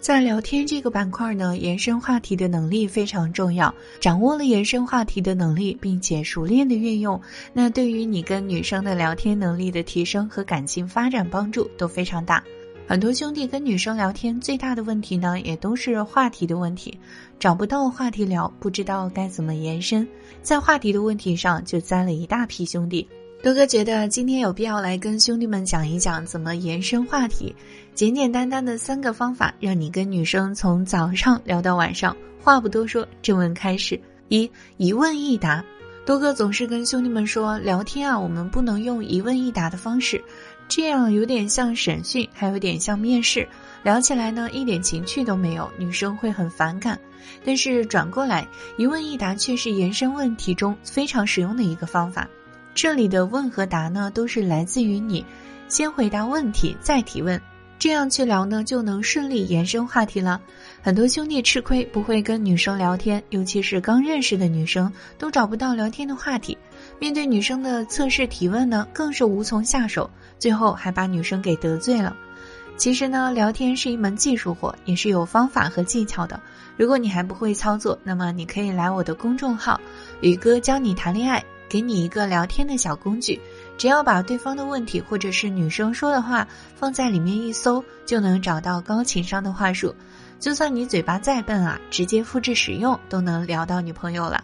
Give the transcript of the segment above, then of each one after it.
在聊天这个板块呢，延伸话题的能力非常重要。掌握了延伸话题的能力，并且熟练的运用，那对于你跟女生的聊天能力的提升和感情发展帮助都非常大。很多兄弟跟女生聊天最大的问题呢，也都是话题的问题，找不到话题聊，不知道该怎么延伸，在话题的问题上就栽了一大批兄弟。多哥觉得今天有必要来跟兄弟们讲一讲怎么延伸话题，简简单单的三个方法，让你跟女生从早上聊到晚上。话不多说，正文开始。一一问一答，多哥总是跟兄弟们说，聊天啊，我们不能用一问一答的方式，这样有点像审讯，还有点像面试，聊起来呢一点情趣都没有，女生会很反感。但是转过来，一问一答却是延伸问题中非常实用的一个方法。这里的问和答呢，都是来自于你先回答问题再提问，这样去聊呢，就能顺利延伸话题了。很多兄弟吃亏不会跟女生聊天，尤其是刚认识的女生，都找不到聊天的话题。面对女生的测试提问呢，更是无从下手，最后还把女生给得罪了。其实呢，聊天是一门技术活，也是有方法和技巧的。如果你还不会操作，那么你可以来我的公众号“宇哥教你谈恋爱”。给你一个聊天的小工具，只要把对方的问题或者是女生说的话放在里面一搜，就能找到高情商的话术。就算你嘴巴再笨啊，直接复制使用都能聊到女朋友了。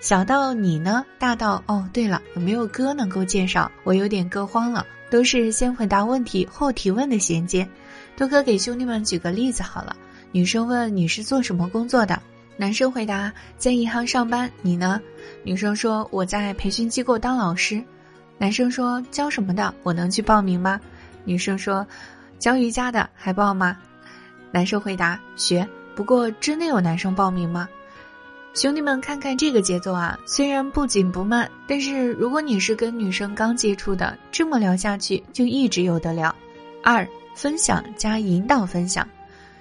小到你呢，大到哦，对了，有没有歌能够介绍？我有点歌荒了。都是先回答问题后提问的衔接。多哥给兄弟们举个例子好了，女生问你是做什么工作的？男生回答：在银行上班，你呢？女生说：我在培训机构当老师。男生说：教什么的？我能去报名吗？女生说：教瑜伽的，还报吗？男生回答：学。不过真的有男生报名吗？兄弟们，看看这个节奏啊，虽然不紧不慢，但是如果你是跟女生刚接触的，这么聊下去就一直有得聊。二、分享加引导分享。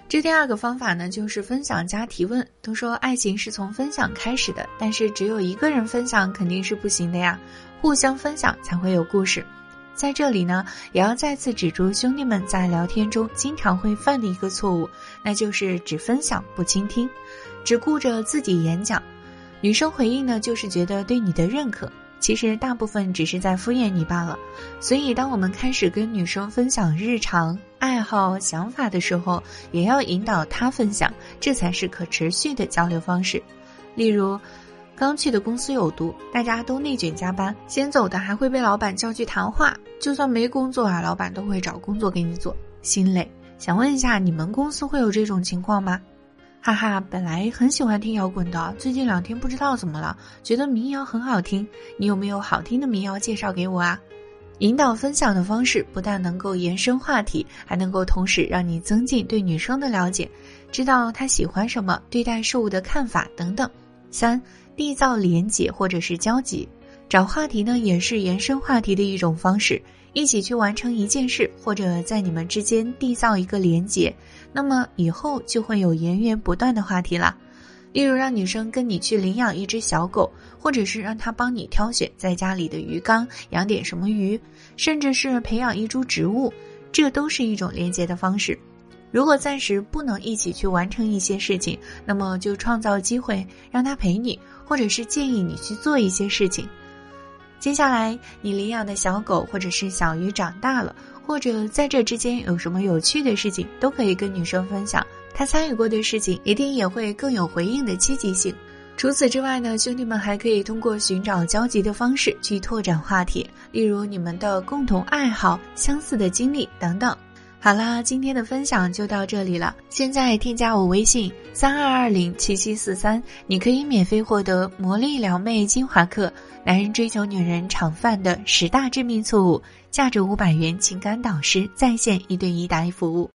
这第二个方法呢，就是分享加提问。都说爱情是从分享开始的，但是只有一个人分享肯定是不行的呀，互相分享才会有故事。在这里呢，也要再次指出兄弟们在聊天中经常会犯的一个错误，那就是只分享不倾听，只顾着自己演讲。女生回应呢，就是觉得对你的认可。其实大部分只是在敷衍你罢了，所以当我们开始跟女生分享日常爱好、想法的时候，也要引导他分享，这才是可持续的交流方式。例如，刚去的公司有毒，大家都内卷加班，先走的还会被老板叫去谈话，就算没工作啊，老板都会找工作给你做，心累。想问一下，你们公司会有这种情况吗？哈哈，本来很喜欢听摇滚的，最近两天不知道怎么了，觉得民谣很好听。你有没有好听的民谣介绍给我啊？引导分享的方式不但能够延伸话题，还能够同时让你增进对女生的了解，知道她喜欢什么，对待事物的看法等等。三，缔造连结或者是交集，找话题呢也是延伸话题的一种方式。一起去完成一件事，或者在你们之间缔造一个连结，那么以后就会有源源不断的话题了。例如，让女生跟你去领养一只小狗，或者是让她帮你挑选在家里的鱼缸养点什么鱼，甚至是培养一株植物，这都是一种连接的方式。如果暂时不能一起去完成一些事情，那么就创造机会让他陪你，或者是建议你去做一些事情。接下来，你领养的小狗或者是小鱼长大了，或者在这之间有什么有趣的事情，都可以跟女生分享。他参与过的事情，一定也会更有回应的积极性。除此之外呢，兄弟们还可以通过寻找交集的方式去拓展话题，例如你们的共同爱好、相似的经历等等。好啦，今天的分享就到这里了。现在添加我微信三二二零七七四三，你可以免费获得魔力撩妹精华课，男人追求女人常犯的十大致命错误，价值五百元情感导师在线一对一答疑服务。